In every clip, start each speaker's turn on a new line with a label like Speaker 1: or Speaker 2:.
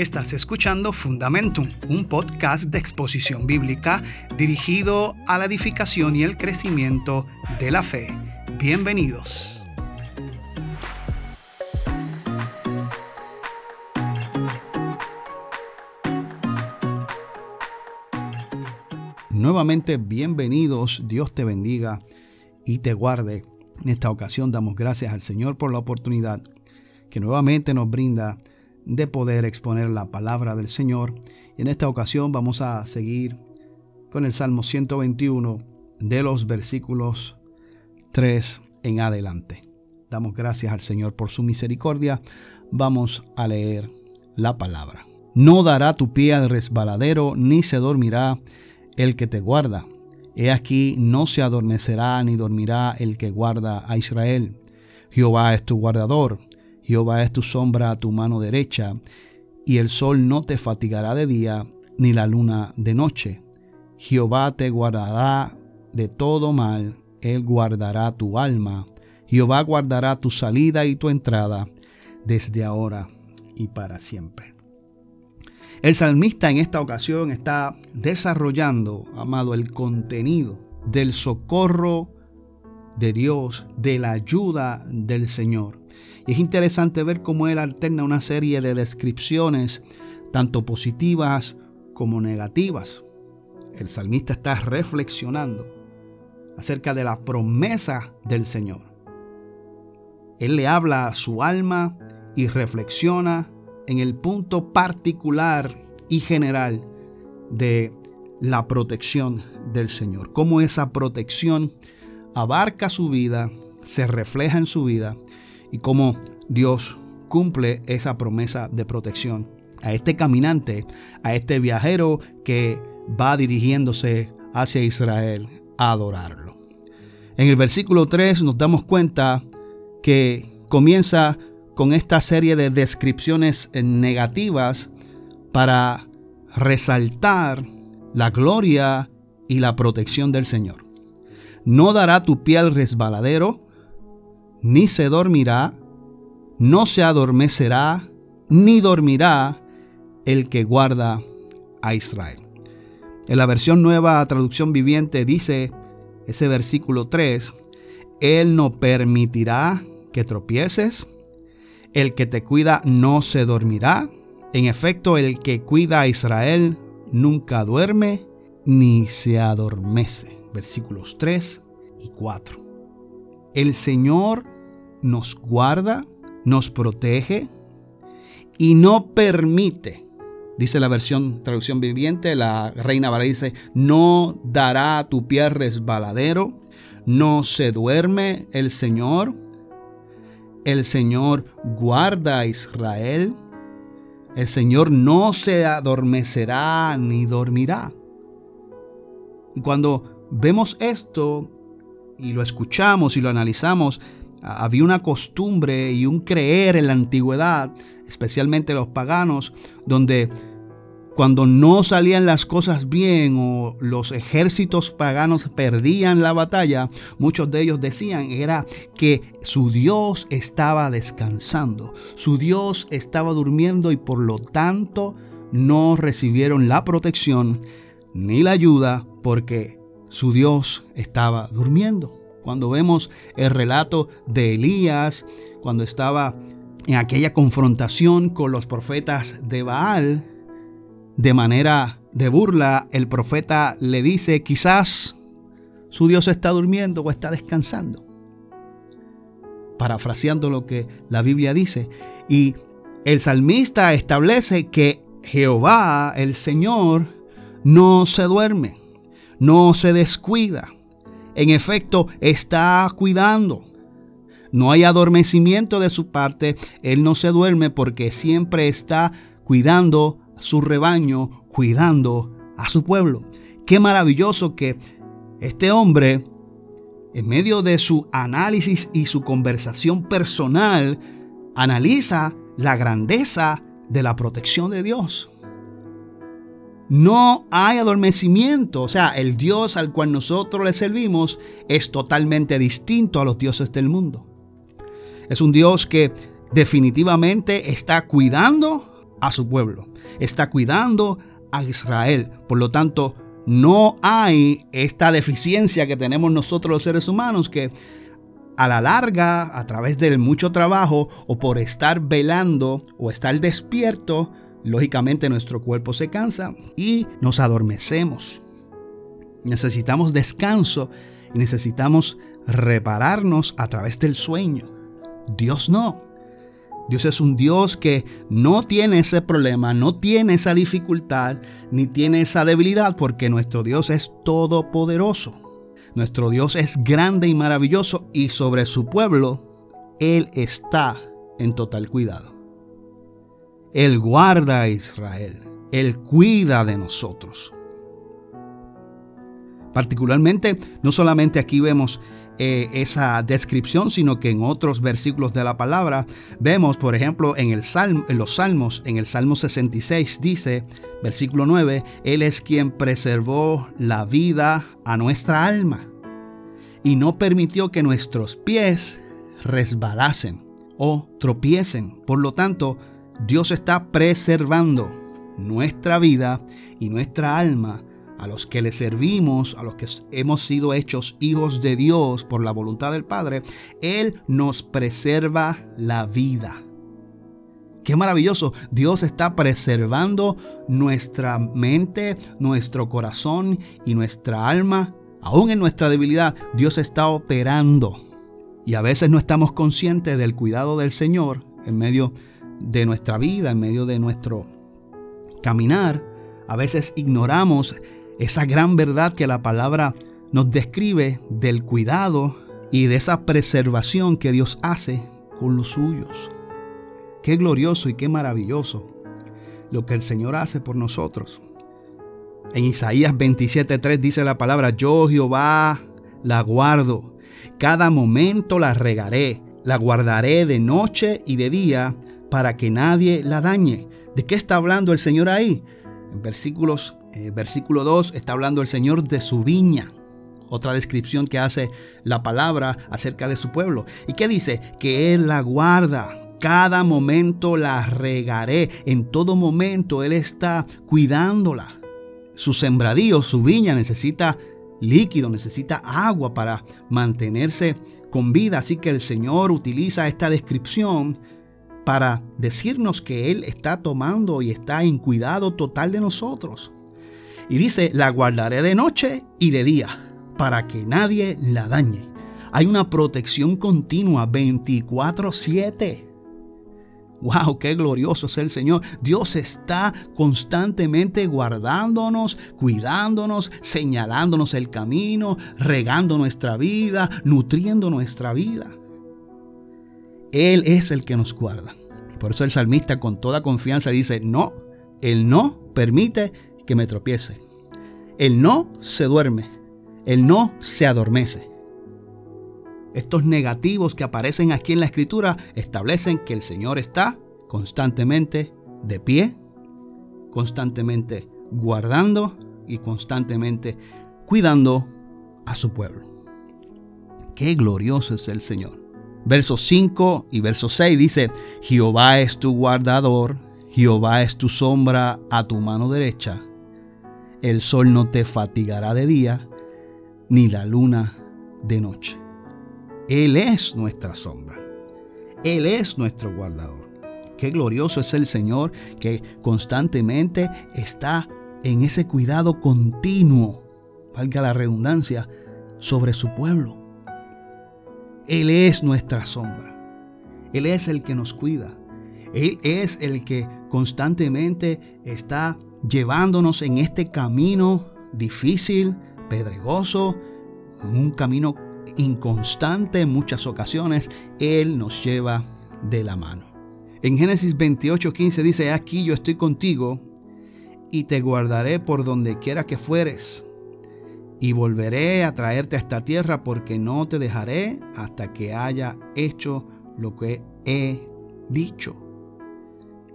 Speaker 1: Estás escuchando Fundamentum, un podcast de exposición bíblica dirigido a la edificación y el crecimiento de la fe. Bienvenidos. Nuevamente bienvenidos, Dios te bendiga y te guarde. En esta ocasión damos gracias al Señor por la oportunidad que nuevamente nos brinda de poder exponer la palabra del Señor. Y en esta ocasión vamos a seguir con el Salmo 121 de los versículos 3 en adelante. Damos gracias al Señor por su misericordia. Vamos a leer la palabra. No dará tu pie al resbaladero, ni se dormirá el que te guarda. He aquí, no se adormecerá ni dormirá el que guarda a Israel. Jehová es tu guardador Jehová es tu sombra a tu mano derecha, y el sol no te fatigará de día, ni la luna de noche. Jehová te guardará de todo mal, Él guardará tu alma. Jehová guardará tu salida y tu entrada, desde ahora y para siempre. El salmista en esta ocasión está desarrollando, amado, el contenido del socorro de Dios, de la ayuda del Señor. Es interesante ver cómo él alterna una serie de descripciones, tanto positivas como negativas. El salmista está reflexionando acerca de la promesa del Señor. Él le habla a su alma y reflexiona en el punto particular y general de la protección del Señor. Cómo esa protección abarca su vida, se refleja en su vida y cómo Dios cumple esa promesa de protección a este caminante, a este viajero que va dirigiéndose hacia Israel a adorarlo. En el versículo 3 nos damos cuenta que comienza con esta serie de descripciones negativas para resaltar la gloria y la protección del Señor. No dará tu pie al resbaladero, ni se dormirá, no se adormecerá, ni dormirá el que guarda a Israel. En la versión nueva traducción viviente dice ese versículo 3, Él no permitirá que tropieces, el que te cuida no se dormirá, en efecto el que cuida a Israel nunca duerme ni se adormece. Versículos 3 y 4. El Señor nos guarda, nos protege y no permite, dice la versión traducción viviente, la reina Vara dice, no dará tu pie resbaladero, no se duerme el Señor, el Señor guarda a Israel, el Señor no se adormecerá ni dormirá. Y cuando vemos esto, y lo escuchamos y lo analizamos, había una costumbre y un creer en la antigüedad, especialmente los paganos, donde cuando no salían las cosas bien o los ejércitos paganos perdían la batalla, muchos de ellos decían era que su Dios estaba descansando, su Dios estaba durmiendo y por lo tanto no recibieron la protección ni la ayuda porque su Dios estaba durmiendo. Cuando vemos el relato de Elías, cuando estaba en aquella confrontación con los profetas de Baal, de manera de burla, el profeta le dice, quizás su Dios está durmiendo o está descansando. Parafraseando lo que la Biblia dice. Y el salmista establece que Jehová, el Señor, no se duerme no se descuida. En efecto, está cuidando. No hay adormecimiento de su parte. Él no se duerme porque siempre está cuidando a su rebaño, cuidando a su pueblo. Qué maravilloso que este hombre, en medio de su análisis y su conversación personal, analiza la grandeza de la protección de Dios no hay adormecimiento. O sea, el Dios al cual nosotros le servimos es totalmente distinto a los dioses del mundo. Es un Dios que definitivamente está cuidando a su pueblo. Está cuidando a Israel. Por lo tanto, no hay esta deficiencia que tenemos nosotros los seres humanos que a la larga, a través del mucho trabajo o por estar velando o estar despierto, lógicamente nuestro cuerpo se cansa y nos adormecemos. Necesitamos descanso y necesitamos repararnos a través del sueño. Dios no. Dios es un Dios que no tiene ese problema, no tiene esa dificultad, ni tiene esa debilidad, porque nuestro Dios es todopoderoso. Nuestro Dios es grande y maravilloso y sobre su pueblo Él está en total cuidado. Él guarda a Israel, Él cuida de nosotros. Particularmente, no solamente aquí vemos eh, esa descripción, sino que en otros versículos de la palabra vemos, por ejemplo, en, los Salmos, en el Salmo 66 dice, versículo 9, Él es quien preservó la vida a nuestra alma y no permitió que nuestros pies resbalasen o tropiecen. Por lo tanto, Dios está preservando nuestra vida y nuestra alma a los que le servimos, a los que hemos sido hechos hijos de Dios por la voluntad del Padre, Él nos preserva la vida. Qué maravilloso. Dios está preservando nuestra mente, nuestro corazón y nuestra alma. Aún en nuestra debilidad, Dios está operando. Y a veces no estamos conscientes del cuidado del Señor en medio de nuestra vida, en medio de nuestro caminar. A veces ignoramos esa gran verdad que la palabra nos describe del cuidado y de esa preservación que Dios hace con los suyos. Qué glorioso y qué maravilloso lo que el Señor hace por nosotros. En Isaías 27:3 dice la palabra, yo Jehová la guardo, cada momento la regaré, la guardaré de noche y de día para que nadie la dañe. ¿De qué está hablando el Señor ahí? En versículos eh, versículo 2 está hablando el Señor de su viña. Otra descripción que hace la palabra acerca de su pueblo. ¿Y qué dice? Que Él la guarda. Cada momento la regaré. En todo momento Él está cuidándola. Su sembradío, su viña necesita líquido, necesita agua para mantenerse con vida. Así que el Señor utiliza esta descripción para decirnos que Él está tomando y está en cuidado total de nosotros. Y dice, la guardaré de noche y de día, para que nadie la dañe. Hay una protección continua 24/7. ¡Wow! ¡Qué glorioso es el Señor! Dios está constantemente guardándonos, cuidándonos, señalándonos el camino, regando nuestra vida, nutriendo nuestra vida. Él es el que nos guarda. Por eso el salmista con toda confianza dice, no, Él no permite que me tropiece. El no se duerme, el no se adormece. Estos negativos que aparecen aquí en la escritura establecen que el Señor está constantemente de pie, constantemente guardando y constantemente cuidando a su pueblo. Qué glorioso es el Señor. Verso 5 y verso 6 dice, Jehová es tu guardador, Jehová es tu sombra a tu mano derecha el sol no te fatigará de día, ni la luna de noche. Él es nuestra sombra. Él es nuestro guardador. Qué glorioso es el Señor que constantemente está en ese cuidado continuo, valga la redundancia, sobre su pueblo. Él es nuestra sombra. Él es el que nos cuida. Él es el que constantemente está llevándonos en este camino difícil, pedregoso, un camino inconstante en muchas ocasiones, Él nos lleva de la mano. En Génesis 28:15 dice, aquí yo estoy contigo y te guardaré por donde quiera que fueres y volveré a traerte a esta tierra porque no te dejaré hasta que haya hecho lo que he dicho.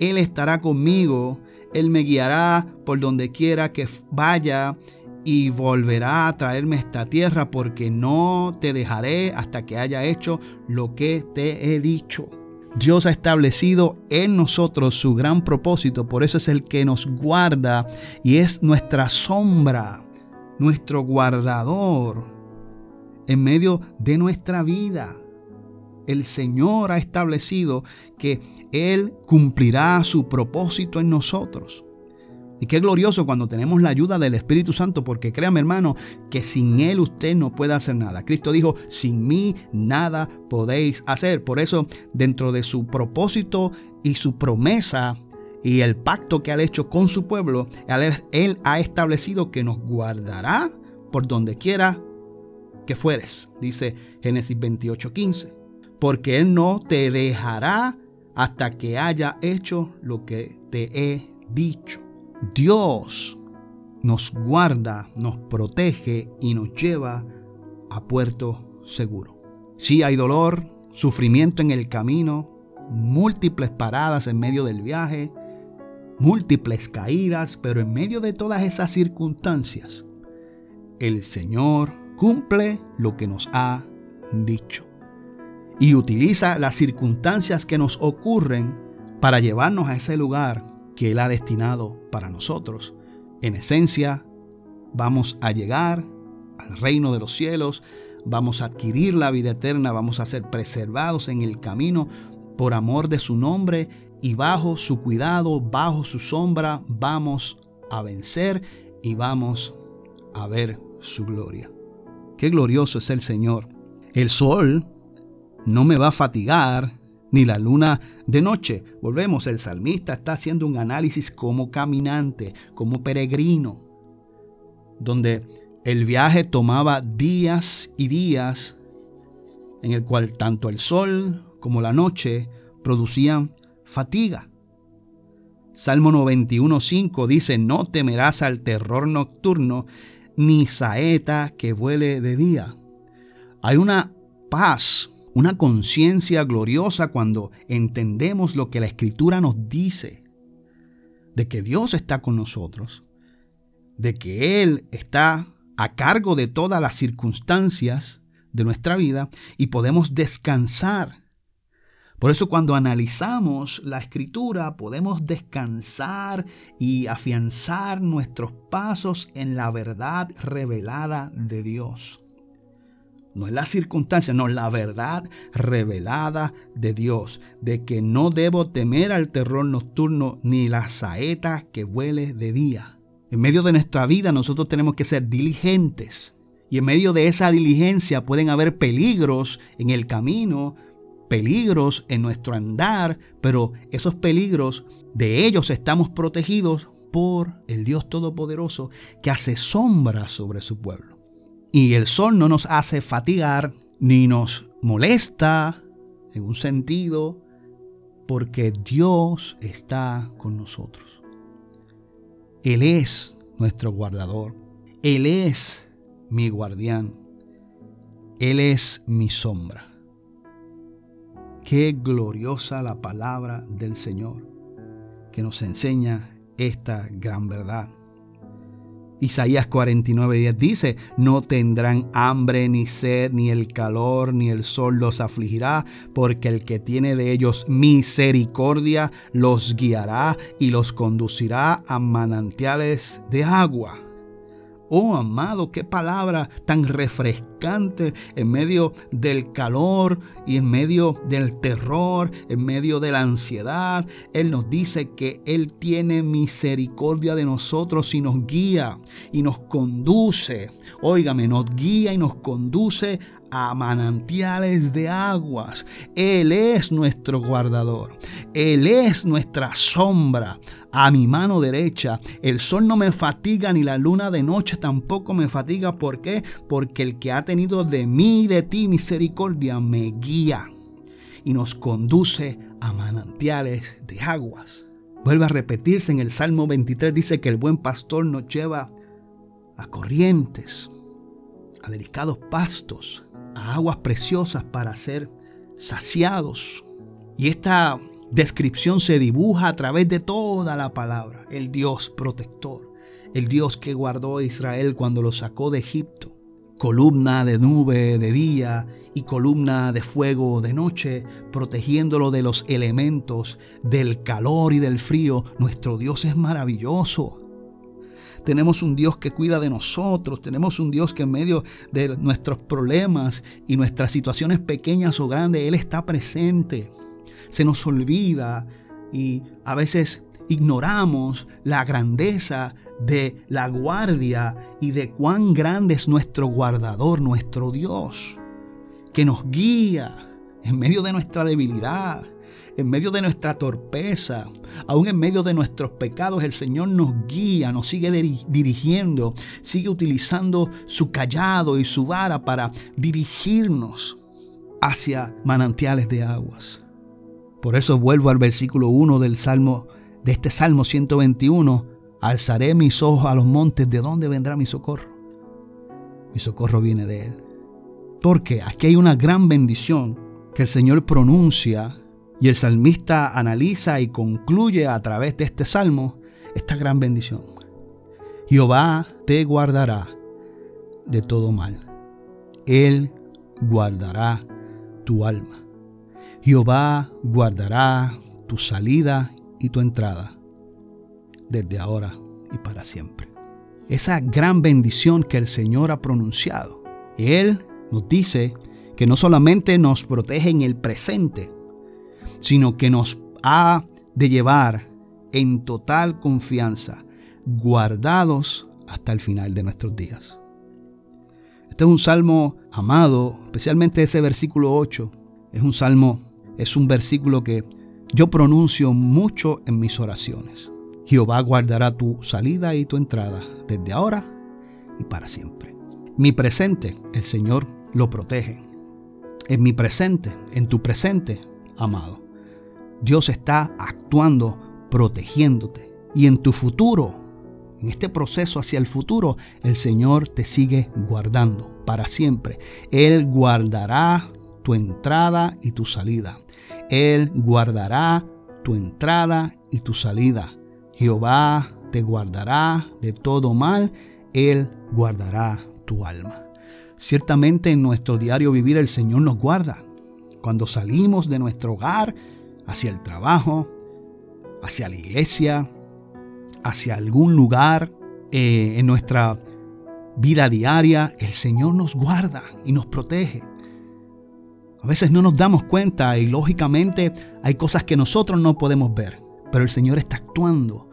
Speaker 1: Él estará conmigo él me guiará por donde quiera que vaya y volverá a traerme a esta tierra porque no te dejaré hasta que haya hecho lo que te he dicho. Dios ha establecido en nosotros su gran propósito, por eso es el que nos guarda y es nuestra sombra, nuestro guardador en medio de nuestra vida. El Señor ha establecido que Él cumplirá su propósito en nosotros. Y qué glorioso cuando tenemos la ayuda del Espíritu Santo, porque créame hermano, que sin Él usted no puede hacer nada. Cristo dijo, sin mí nada podéis hacer. Por eso, dentro de su propósito y su promesa y el pacto que ha hecho con su pueblo, Él ha establecido que nos guardará por donde quiera que fueres, dice Génesis 28:15, porque Él no te dejará hasta que haya hecho lo que te he dicho. Dios nos guarda, nos protege y nos lleva a puerto seguro. Si hay dolor, sufrimiento en el camino, múltiples paradas en medio del viaje, múltiples caídas, pero en medio de todas esas circunstancias, el Señor cumple lo que nos ha dicho y utiliza las circunstancias que nos ocurren para llevarnos a ese lugar que Él ha destinado para nosotros. En esencia, vamos a llegar al reino de los cielos, vamos a adquirir la vida eterna, vamos a ser preservados en el camino por amor de su nombre y bajo su cuidado, bajo su sombra, vamos a vencer y vamos a ver su gloria. Qué glorioso es el Señor. El sol no me va a fatigar, ni la luna de noche. Volvemos, el salmista está haciendo un análisis como caminante, como peregrino, donde el viaje tomaba días y días, en el cual tanto el sol como la noche producían fatiga. Salmo 91.5 dice, no temerás al terror nocturno, ni saeta que vuele de día. Hay una paz, una conciencia gloriosa cuando entendemos lo que la Escritura nos dice, de que Dios está con nosotros, de que Él está a cargo de todas las circunstancias de nuestra vida y podemos descansar por eso cuando analizamos la escritura podemos descansar y afianzar nuestros pasos en la verdad revelada de Dios. No es la circunstancia, no, la verdad revelada de Dios, de que no debo temer al terror nocturno ni la saeta que vuele de día. En medio de nuestra vida nosotros tenemos que ser diligentes. Y en medio de esa diligencia pueden haber peligros en el camino, peligros en nuestro andar, pero esos peligros, de ellos estamos protegidos por el Dios Todopoderoso que hace sombra sobre su pueblo. Y el sol no nos hace fatigar ni nos molesta en un sentido porque Dios está con nosotros. Él es nuestro guardador. Él es mi guardián. Él es mi sombra. Qué gloriosa la palabra del Señor que nos enseña esta gran verdad. Isaías 49:10 dice, no tendrán hambre ni sed, ni el calor, ni el sol los afligirá, porque el que tiene de ellos misericordia los guiará y los conducirá a manantiales de agua. Oh amado, qué palabra tan refrescante en medio del calor y en medio del terror, en medio de la ansiedad. Él nos dice que Él tiene misericordia de nosotros y nos guía y nos conduce. Óigame, nos guía y nos conduce a manantiales de aguas. Él es nuestro guardador. Él es nuestra sombra. A mi mano derecha, el sol no me fatiga ni la luna de noche tampoco me fatiga. ¿Por qué? Porque el que ha tenido de mí y de ti misericordia me guía y nos conduce a manantiales de aguas. Vuelve a repetirse en el Salmo 23, dice que el buen pastor nos lleva a corrientes, a delicados pastos, a aguas preciosas para ser saciados. Y esta descripción se dibuja a través de toda la palabra. El Dios protector, el Dios que guardó a Israel cuando lo sacó de Egipto. Columna de nube de día y columna de fuego de noche, protegiéndolo de los elementos, del calor y del frío. Nuestro Dios es maravilloso. Tenemos un Dios que cuida de nosotros, tenemos un Dios que en medio de nuestros problemas y nuestras situaciones pequeñas o grandes, Él está presente. Se nos olvida y a veces ignoramos la grandeza de la guardia y de cuán grande es nuestro guardador, nuestro Dios, que nos guía en medio de nuestra debilidad, en medio de nuestra torpeza, aún en medio de nuestros pecados, el Señor nos guía, nos sigue dirigiendo, sigue utilizando su callado y su vara para dirigirnos hacia manantiales de aguas. Por eso vuelvo al versículo 1 del Salmo de este Salmo 121, alzaré mis ojos a los montes, ¿de dónde vendrá mi socorro? Mi socorro viene de él. Porque aquí hay una gran bendición que el Señor pronuncia y el salmista analiza y concluye a través de este salmo esta gran bendición. Jehová te guardará de todo mal. Él guardará tu alma. Jehová guardará tu salida y tu entrada desde ahora y para siempre. Esa gran bendición que el Señor ha pronunciado. Él nos dice que no solamente nos protege en el presente, sino que nos ha de llevar en total confianza, guardados hasta el final de nuestros días. Este es un salmo amado, especialmente ese versículo 8. Es un salmo, es un versículo que yo pronuncio mucho en mis oraciones. Jehová guardará tu salida y tu entrada desde ahora y para siempre. Mi presente, el Señor lo protege. En mi presente, en tu presente, amado. Dios está actuando, protegiéndote. Y en tu futuro, en este proceso hacia el futuro, el Señor te sigue guardando para siempre. Él guardará tu entrada y tu salida. Él guardará tu entrada y tu salida. Jehová te guardará de todo mal. Él guardará tu alma. Ciertamente en nuestro diario vivir el Señor nos guarda. Cuando salimos de nuestro hogar, hacia el trabajo, hacia la iglesia, hacia algún lugar eh, en nuestra vida diaria, el Señor nos guarda y nos protege. A veces no nos damos cuenta y lógicamente hay cosas que nosotros no podemos ver, pero el Señor está actuando,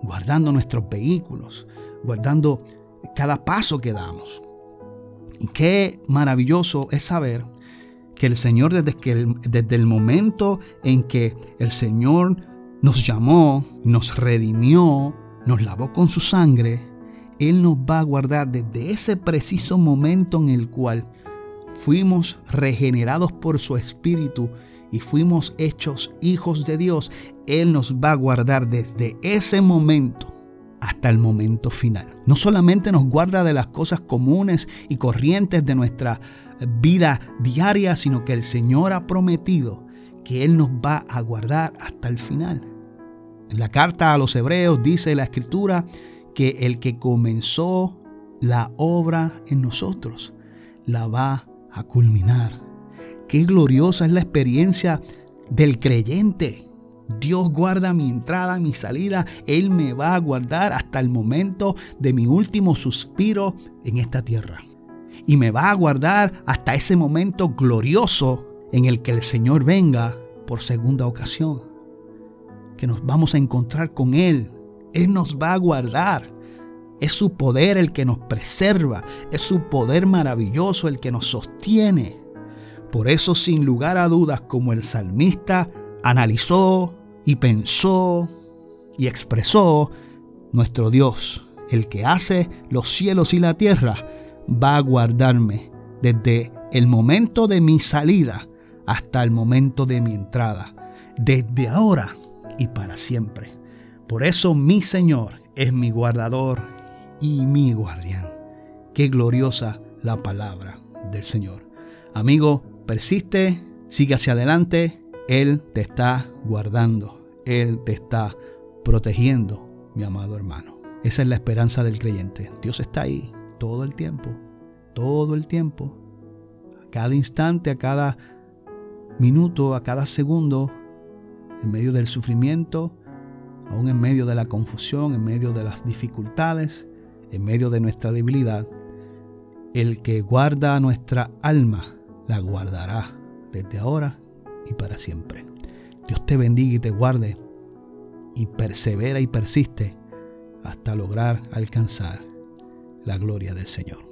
Speaker 1: guardando nuestros vehículos, guardando cada paso que damos. Y qué maravilloso es saber que el Señor desde, que desde el momento en que el Señor nos llamó, nos redimió, nos lavó con su sangre, Él nos va a guardar desde ese preciso momento en el cual fuimos regenerados por su Espíritu y fuimos hechos hijos de Dios. Él nos va a guardar desde ese momento hasta el momento final. No solamente nos guarda de las cosas comunes y corrientes de nuestra vida diaria, sino que el Señor ha prometido que Él nos va a guardar hasta el final. En la carta a los hebreos dice la escritura que el que comenzó la obra en nosotros la va a culminar. Qué gloriosa es la experiencia del creyente. Dios guarda mi entrada, mi salida. Él me va a guardar hasta el momento de mi último suspiro en esta tierra y me va a guardar hasta ese momento glorioso en el que el Señor venga por segunda ocasión. Que nos vamos a encontrar con Él. Él nos va a guardar. Es su poder el que nos preserva. Es su poder maravilloso el que nos sostiene. Por eso, sin lugar a dudas, como el salmista analizó y pensó y expresó, nuestro Dios, el que hace los cielos y la tierra, va a guardarme desde el momento de mi salida hasta el momento de mi entrada, desde ahora y para siempre. Por eso mi Señor es mi guardador y mi guardián. Qué gloriosa la palabra del Señor. Amigo, persiste, sigue hacia adelante. Él te está guardando. Él te está protegiendo, mi amado hermano. Esa es la esperanza del creyente. Dios está ahí todo el tiempo todo el tiempo, a cada instante, a cada minuto, a cada segundo, en medio del sufrimiento, aún en medio de la confusión, en medio de las dificultades, en medio de nuestra debilidad, el que guarda nuestra alma la guardará desde ahora y para siempre. Dios te bendiga y te guarde y persevera y persiste hasta lograr alcanzar la gloria del Señor.